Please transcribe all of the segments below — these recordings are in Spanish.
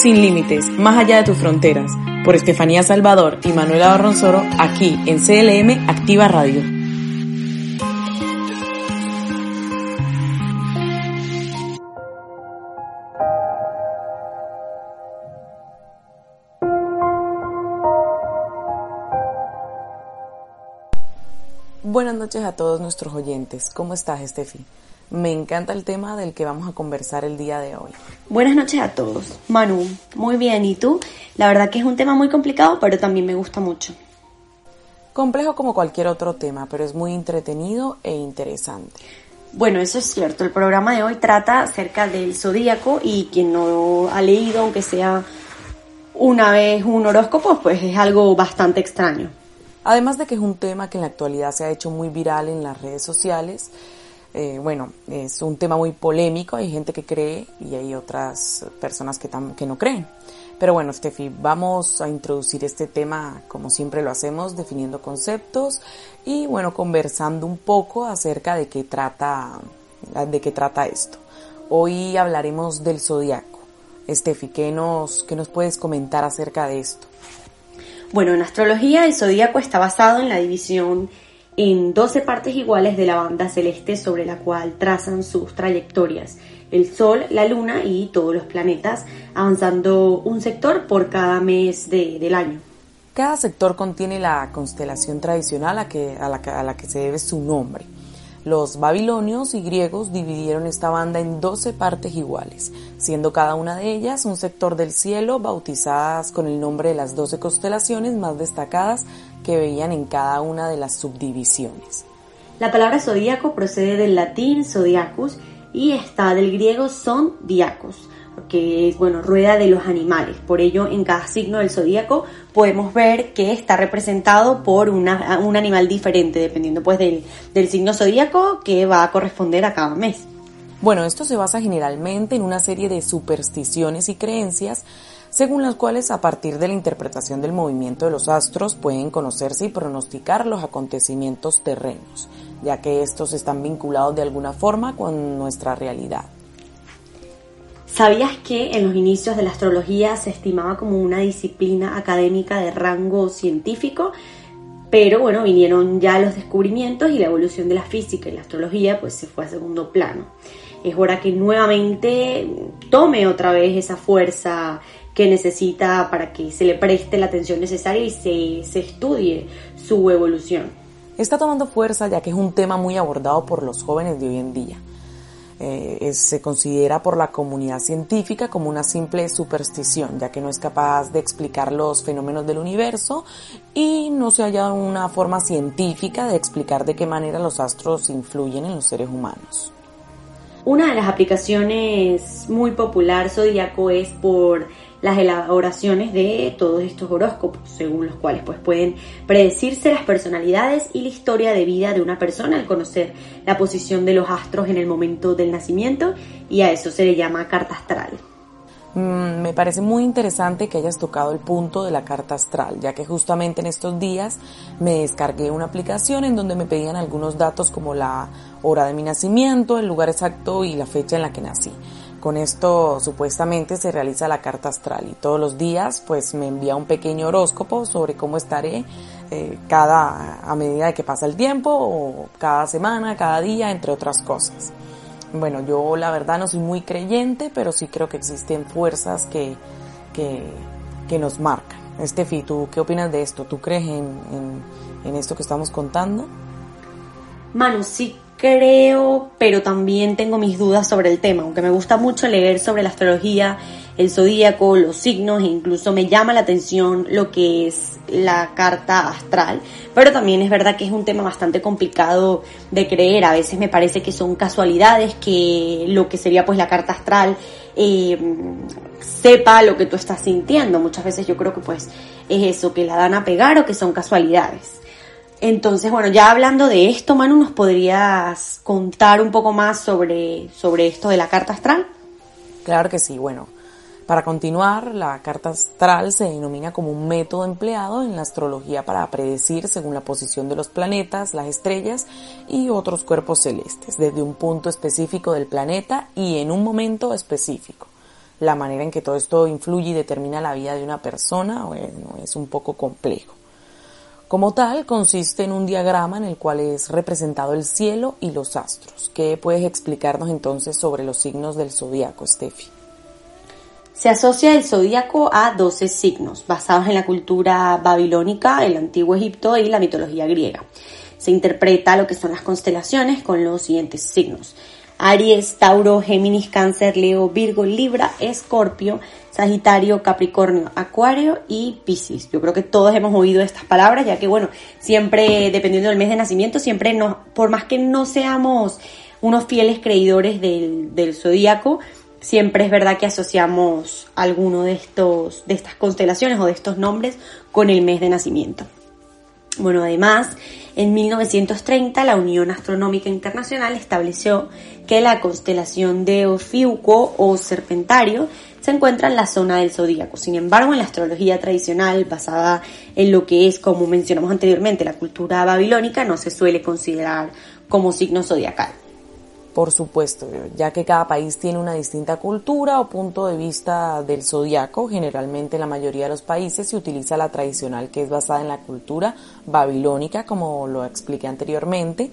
sin límites, más allá de tus fronteras, por Estefanía Salvador y Manuela Barronzoro, aquí en CLM Activa Radio. Buenas noches a todos nuestros oyentes. ¿Cómo estás, Estefi? Me encanta el tema del que vamos a conversar el día de hoy. Buenas noches a todos. Manu, muy bien. ¿Y tú? La verdad que es un tema muy complicado, pero también me gusta mucho. Complejo como cualquier otro tema, pero es muy entretenido e interesante. Bueno, eso es cierto. El programa de hoy trata acerca del zodíaco y quien no ha leído, aunque sea una vez un horóscopo, pues es algo bastante extraño. Además de que es un tema que en la actualidad se ha hecho muy viral en las redes sociales, eh, bueno, es un tema muy polémico, hay gente que cree y hay otras personas que, que no creen. Pero bueno, Steffi, vamos a introducir este tema como siempre lo hacemos, definiendo conceptos y bueno, conversando un poco acerca de qué trata, de qué trata esto. Hoy hablaremos del zodiaco. Steffi, ¿qué nos, ¿qué nos puedes comentar acerca de esto? Bueno, en astrología el zodíaco está basado en la división en 12 partes iguales de la banda celeste sobre la cual trazan sus trayectorias el Sol, la Luna y todos los planetas, avanzando un sector por cada mes del año. Cada sector contiene la constelación tradicional a, que, a, la, a la que se debe su nombre. Los babilonios y griegos dividieron esta banda en 12 partes iguales, siendo cada una de ellas un sector del cielo bautizadas con el nombre de las 12 constelaciones más destacadas que veían en cada una de las subdivisiones. La palabra zodíaco procede del latín zodiacus y está del griego son diacos, que es bueno, rueda de los animales. Por ello, en cada signo del zodíaco podemos ver que está representado por un animal diferente, dependiendo pues del, del signo zodíaco que va a corresponder a cada mes. Bueno, esto se basa generalmente en una serie de supersticiones y creencias según las cuales a partir de la interpretación del movimiento de los astros pueden conocerse y pronosticar los acontecimientos terrenos, ya que estos están vinculados de alguna forma con nuestra realidad. ¿Sabías que en los inicios de la astrología se estimaba como una disciplina académica de rango científico? Pero bueno, vinieron ya los descubrimientos y la evolución de la física y la astrología pues se fue a segundo plano. Es hora que nuevamente tome otra vez esa fuerza que necesita para que se le preste la atención necesaria y se, se estudie su evolución. Está tomando fuerza ya que es un tema muy abordado por los jóvenes de hoy en día. Eh, se considera por la comunidad científica como una simple superstición, ya que no es capaz de explicar los fenómenos del universo y no se halla una forma científica de explicar de qué manera los astros influyen en los seres humanos. Una de las aplicaciones muy popular zodíaco es por las elaboraciones de todos estos horóscopos, según los cuales pues pueden predecirse las personalidades y la historia de vida de una persona al conocer la posición de los astros en el momento del nacimiento y a eso se le llama carta astral. Mm, me parece muy interesante que hayas tocado el punto de la carta astral, ya que justamente en estos días me descargué una aplicación en donde me pedían algunos datos como la hora de mi nacimiento, el lugar exacto y la fecha en la que nací. Con esto supuestamente se realiza la carta astral y todos los días pues me envía un pequeño horóscopo sobre cómo estaré eh, cada a medida de que pasa el tiempo o cada semana, cada día, entre otras cosas. Bueno, yo la verdad no soy muy creyente, pero sí creo que existen fuerzas que, que, que nos marcan. Estefi, ¿tú qué opinas de esto? ¿Tú crees en, en, en esto que estamos contando? Manu, sí creo, pero también tengo mis dudas sobre el tema, aunque me gusta mucho leer sobre la astrología, el zodíaco, los signos e incluso me llama la atención lo que es la carta astral, pero también es verdad que es un tema bastante complicado de creer, a veces me parece que son casualidades, que lo que sería pues la carta astral eh, sepa lo que tú estás sintiendo, muchas veces yo creo que pues es eso, que la dan a pegar o que son casualidades. Entonces, bueno, ya hablando de esto, Manu, ¿nos podrías contar un poco más sobre, sobre esto de la carta astral? Claro que sí, bueno. Para continuar, la carta astral se denomina como un método empleado en la astrología para predecir según la posición de los planetas, las estrellas y otros cuerpos celestes, desde un punto específico del planeta y en un momento específico. la manera en que todo esto influye y determina la vida de una persona, bueno, es un poco complejo. Como tal, consiste en un diagrama en el cual es representado el cielo y los astros. ¿Qué puedes explicarnos entonces sobre los signos del zodiaco, Steffi? Se asocia el zodíaco a 12 signos, basados en la cultura babilónica, el antiguo Egipto y la mitología griega. Se interpreta lo que son las constelaciones con los siguientes signos. Aries, Tauro, Géminis, Cáncer, Leo, Virgo, Libra, Escorpio, Sagitario, Capricornio, Acuario y Piscis. Yo creo que todos hemos oído estas palabras, ya que bueno, siempre dependiendo del mes de nacimiento, siempre no, por más que no seamos unos fieles creidores del, del zodíaco, siempre es verdad que asociamos alguno de estos, de estas constelaciones o de estos nombres con el mes de nacimiento. Bueno, además, en 1930 la Unión Astronómica Internacional estableció que la constelación de Ofiuco o Serpentario se encuentra en la zona del zodíaco. Sin embargo, en la astrología tradicional, basada en lo que es, como mencionamos anteriormente, la cultura babilónica, no se suele considerar como signo zodiacal. Por supuesto, ya que cada país tiene una distinta cultura o punto de vista del zodiaco, generalmente en la mayoría de los países se utiliza la tradicional que es basada en la cultura babilónica, como lo expliqué anteriormente,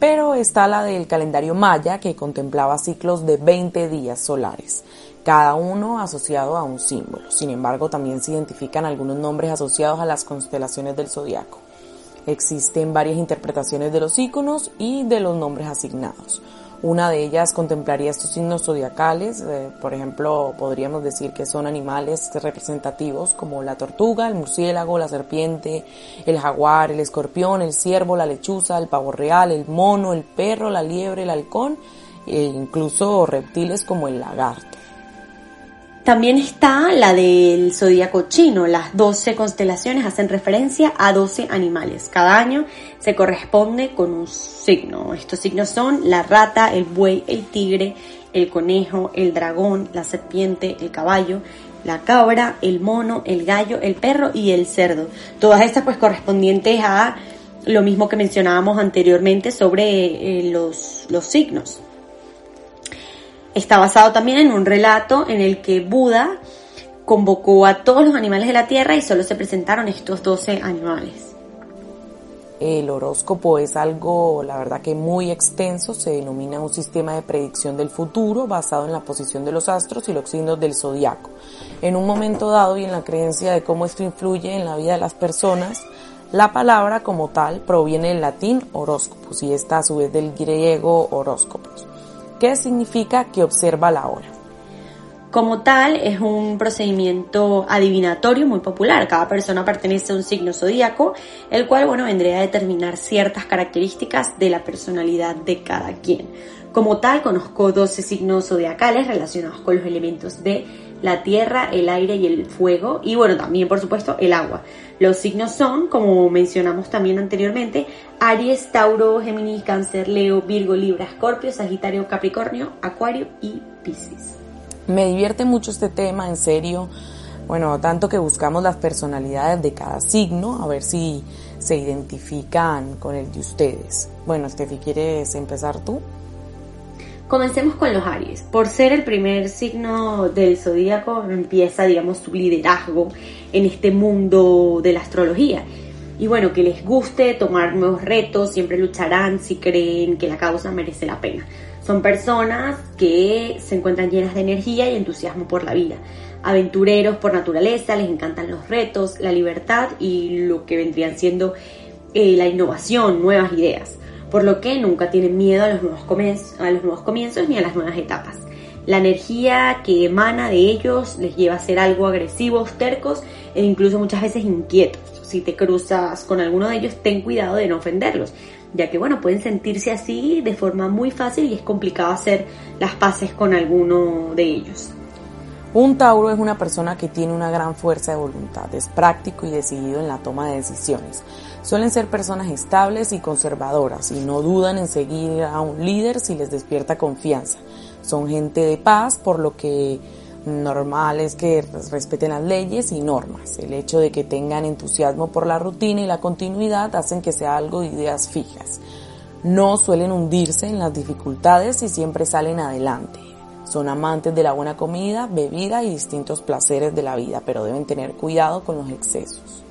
pero está la del calendario maya que contemplaba ciclos de 20 días solares, cada uno asociado a un símbolo. Sin embargo, también se identifican algunos nombres asociados a las constelaciones del zodiaco. Existen varias interpretaciones de los iconos y de los nombres asignados. Una de ellas contemplaría estos signos zodiacales, eh, por ejemplo, podríamos decir que son animales representativos como la tortuga, el murciélago, la serpiente, el jaguar, el escorpión, el ciervo, la lechuza, el pavo real, el mono, el perro, la liebre, el halcón e incluso reptiles como el lagarto. También está la del zodíaco chino. Las 12 constelaciones hacen referencia a 12 animales. Cada año se corresponde con un signo. Estos signos son la rata, el buey, el tigre, el conejo, el dragón, la serpiente, el caballo, la cabra, el mono, el gallo, el perro y el cerdo. Todas estas pues correspondientes a lo mismo que mencionábamos anteriormente sobre eh, los, los signos. Está basado también en un relato en el que Buda convocó a todos los animales de la Tierra y solo se presentaron estos 12 animales. El horóscopo es algo, la verdad que muy extenso, se denomina un sistema de predicción del futuro basado en la posición de los astros y los signos del zodiaco. En un momento dado y en la creencia de cómo esto influye en la vida de las personas, la palabra como tal proviene del latín horóscopos y esta a su vez del griego horóscopos. ¿Qué significa que observa la hora? Como tal, es un procedimiento adivinatorio muy popular. Cada persona pertenece a un signo zodíaco, el cual, bueno, vendría a determinar ciertas características de la personalidad de cada quien. Como tal, conozco 12 signos zodiacales relacionados con los elementos de la tierra, el aire y el fuego, y bueno, también, por supuesto, el agua. Los signos son, como mencionamos también anteriormente, Aries, Tauro, Géminis, Cáncer, Leo, Virgo, Libra, Escorpio, Sagitario, Capricornio, Acuario y Piscis. Me divierte mucho este tema, en serio. Bueno, tanto que buscamos las personalidades de cada signo, a ver si se identifican con el de ustedes. Bueno, Steffi, ¿quieres empezar tú? Comencemos con los Aries. Por ser el primer signo del zodíaco, empieza, digamos, su liderazgo en este mundo de la astrología. Y bueno, que les guste tomar nuevos retos, siempre lucharán si creen que la causa merece la pena. Son personas que se encuentran llenas de energía y entusiasmo por la vida. Aventureros por naturaleza, les encantan los retos, la libertad y lo que vendrían siendo eh, la innovación, nuevas ideas por lo que nunca tienen miedo a los, nuevos comienzos, a los nuevos comienzos ni a las nuevas etapas. La energía que emana de ellos les lleva a ser algo agresivos, tercos e incluso muchas veces inquietos. Si te cruzas con alguno de ellos, ten cuidado de no ofenderlos, ya que bueno, pueden sentirse así de forma muy fácil y es complicado hacer las paces con alguno de ellos. Un Tauro es una persona que tiene una gran fuerza de voluntad, es práctico y decidido en la toma de decisiones. Suelen ser personas estables y conservadoras y no dudan en seguir a un líder si les despierta confianza. Son gente de paz, por lo que normal es que respeten las leyes y normas. El hecho de que tengan entusiasmo por la rutina y la continuidad hacen que sea algo de ideas fijas. No suelen hundirse en las dificultades y siempre salen adelante. Son amantes de la buena comida, bebida y distintos placeres de la vida, pero deben tener cuidado con los excesos.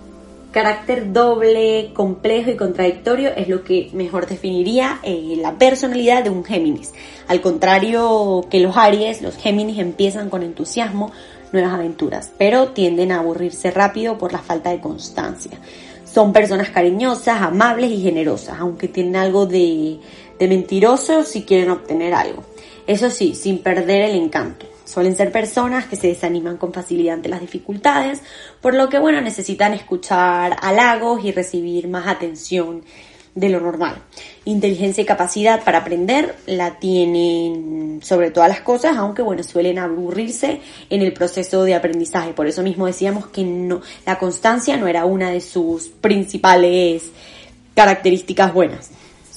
Carácter doble, complejo y contradictorio es lo que mejor definiría eh, la personalidad de un Géminis. Al contrario que los Aries, los Géminis empiezan con entusiasmo nuevas aventuras, pero tienden a aburrirse rápido por la falta de constancia. Son personas cariñosas, amables y generosas, aunque tienen algo de, de mentiroso si quieren obtener algo. Eso sí, sin perder el encanto. Suelen ser personas que se desaniman con facilidad ante las dificultades, por lo que bueno, necesitan escuchar halagos y recibir más atención de lo normal. Inteligencia y capacidad para aprender la tienen sobre todas las cosas, aunque bueno, suelen aburrirse en el proceso de aprendizaje. Por eso mismo decíamos que no, la constancia no era una de sus principales características buenas.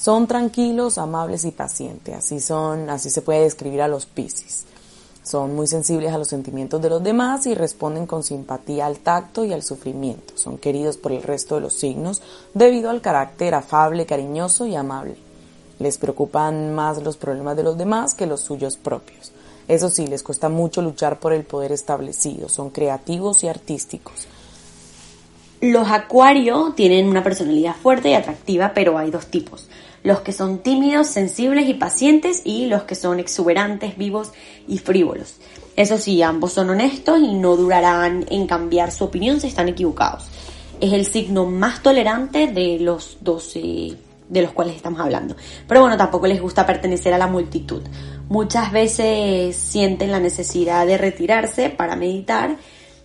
Son tranquilos, amables y pacientes. Así son, así se puede describir a los Piscis. Son muy sensibles a los sentimientos de los demás y responden con simpatía al tacto y al sufrimiento. Son queridos por el resto de los signos debido al carácter afable, cariñoso y amable. Les preocupan más los problemas de los demás que los suyos propios. Eso sí, les cuesta mucho luchar por el poder establecido. Son creativos y artísticos. Los acuario tienen una personalidad fuerte y atractiva, pero hay dos tipos los que son tímidos, sensibles y pacientes y los que son exuberantes, vivos y frívolos. Eso sí, ambos son honestos y no durarán en cambiar su opinión si están equivocados. Es el signo más tolerante de los 12 de los cuales estamos hablando. Pero bueno, tampoco les gusta pertenecer a la multitud. Muchas veces sienten la necesidad de retirarse para meditar.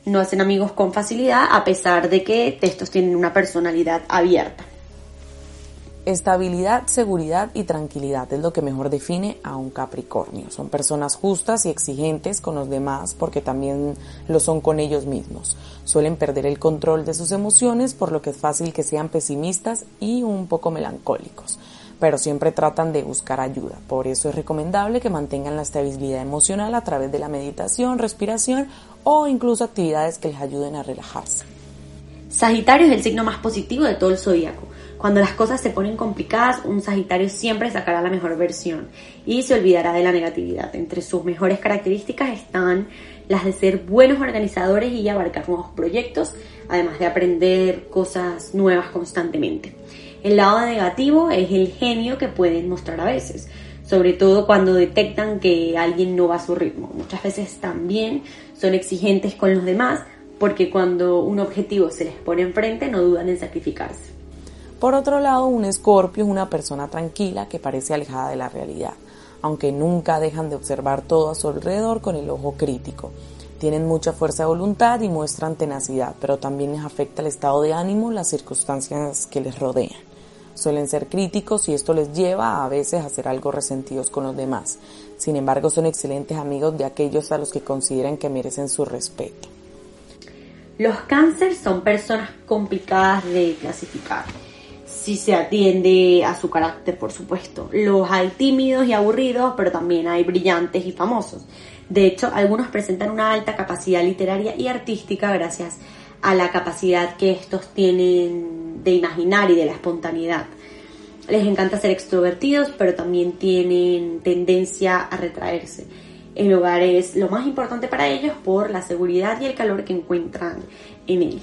No hacen amigos con facilidad a pesar de que estos tienen una personalidad abierta. Estabilidad, seguridad y tranquilidad es lo que mejor define a un Capricornio. Son personas justas y exigentes con los demás porque también lo son con ellos mismos. Suelen perder el control de sus emociones por lo que es fácil que sean pesimistas y un poco melancólicos, pero siempre tratan de buscar ayuda. Por eso es recomendable que mantengan la estabilidad emocional a través de la meditación, respiración o incluso actividades que les ayuden a relajarse. Sagitario es el signo más positivo de todo el zodíaco cuando las cosas se ponen complicadas, un Sagitario siempre sacará la mejor versión y se olvidará de la negatividad. Entre sus mejores características están las de ser buenos organizadores y abarcar nuevos proyectos, además de aprender cosas nuevas constantemente. El lado negativo es el genio que pueden mostrar a veces, sobre todo cuando detectan que alguien no va a su ritmo. Muchas veces también son exigentes con los demás porque cuando un objetivo se les pone enfrente no dudan en sacrificarse. Por otro lado, un escorpio es una persona tranquila que parece alejada de la realidad, aunque nunca dejan de observar todo a su alrededor con el ojo crítico. Tienen mucha fuerza de voluntad y muestran tenacidad, pero también les afecta el estado de ánimo, las circunstancias que les rodean. Suelen ser críticos y esto les lleva a veces a ser algo resentidos con los demás. Sin embargo, son excelentes amigos de aquellos a los que consideran que merecen su respeto. Los cánceres son personas complicadas de clasificar si se atiende a su carácter, por supuesto. Los hay tímidos y aburridos, pero también hay brillantes y famosos. De hecho, algunos presentan una alta capacidad literaria y artística gracias a la capacidad que estos tienen de imaginar y de la espontaneidad. Les encanta ser extrovertidos, pero también tienen tendencia a retraerse. El hogar es lo más importante para ellos por la seguridad y el calor que encuentran en él.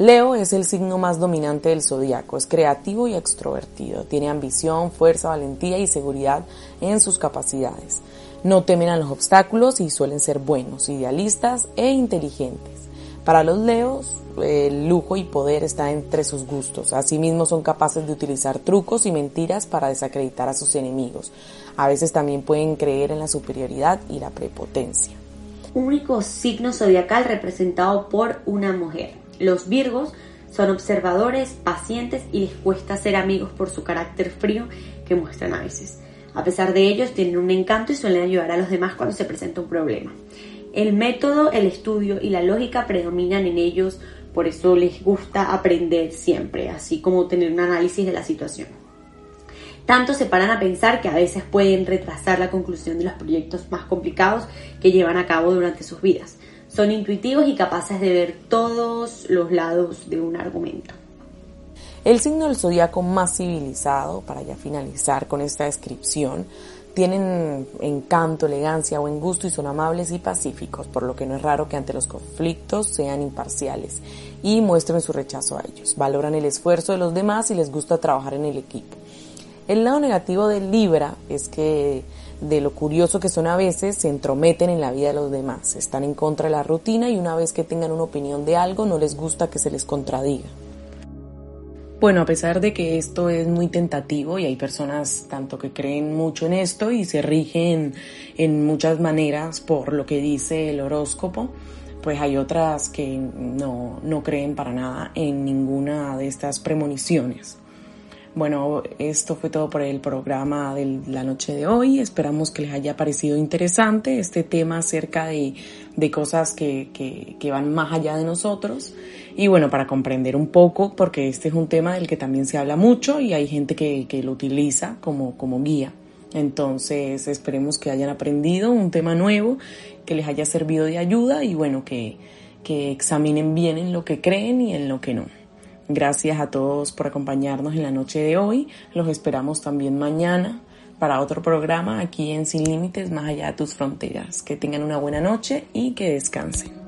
Leo es el signo más dominante del zodiaco, es creativo y extrovertido, tiene ambición, fuerza, valentía y seguridad en sus capacidades. No temen a los obstáculos y suelen ser buenos, idealistas e inteligentes. Para los leos, el lujo y poder está entre sus gustos. Asimismo, son capaces de utilizar trucos y mentiras para desacreditar a sus enemigos. A veces también pueden creer en la superioridad y la prepotencia. Único signo zodiacal representado por una mujer. Los Virgos son observadores, pacientes y les cuesta ser amigos por su carácter frío que muestran a veces. A pesar de ellos, tienen un encanto y suelen ayudar a los demás cuando se presenta un problema. El método, el estudio y la lógica predominan en ellos, por eso les gusta aprender siempre, así como tener un análisis de la situación. Tanto se paran a pensar que a veces pueden retrasar la conclusión de los proyectos más complicados que llevan a cabo durante sus vidas. Son intuitivos y capaces de ver todos los lados de un argumento. El signo del zodiaco más civilizado, para ya finalizar con esta descripción, Tienen encanto, elegancia, buen gusto y son amables y pacíficos, por lo que no es raro que ante los conflictos sean imparciales y muestren su rechazo a ellos. Valoran el esfuerzo de los demás y les gusta trabajar en el equipo. El lado negativo del Libra es que de lo curioso que son a veces, se entrometen en la vida de los demás, están en contra de la rutina y una vez que tengan una opinión de algo no les gusta que se les contradiga. Bueno, a pesar de que esto es muy tentativo y hay personas tanto que creen mucho en esto y se rigen en muchas maneras por lo que dice el horóscopo, pues hay otras que no, no creen para nada en ninguna de estas premoniciones. Bueno, esto fue todo por el programa de la noche de hoy. Esperamos que les haya parecido interesante este tema acerca de, de cosas que, que, van más allá de nosotros. Y bueno, para comprender un poco, porque este es un tema del que también se habla mucho y hay gente que, que lo utiliza como, como guía. Entonces esperemos que hayan aprendido un tema nuevo, que les haya servido de ayuda y bueno, que, que examinen bien en lo que creen y en lo que no. Gracias a todos por acompañarnos en la noche de hoy. Los esperamos también mañana para otro programa aquí en Sin Límites, más allá de tus fronteras. Que tengan una buena noche y que descansen.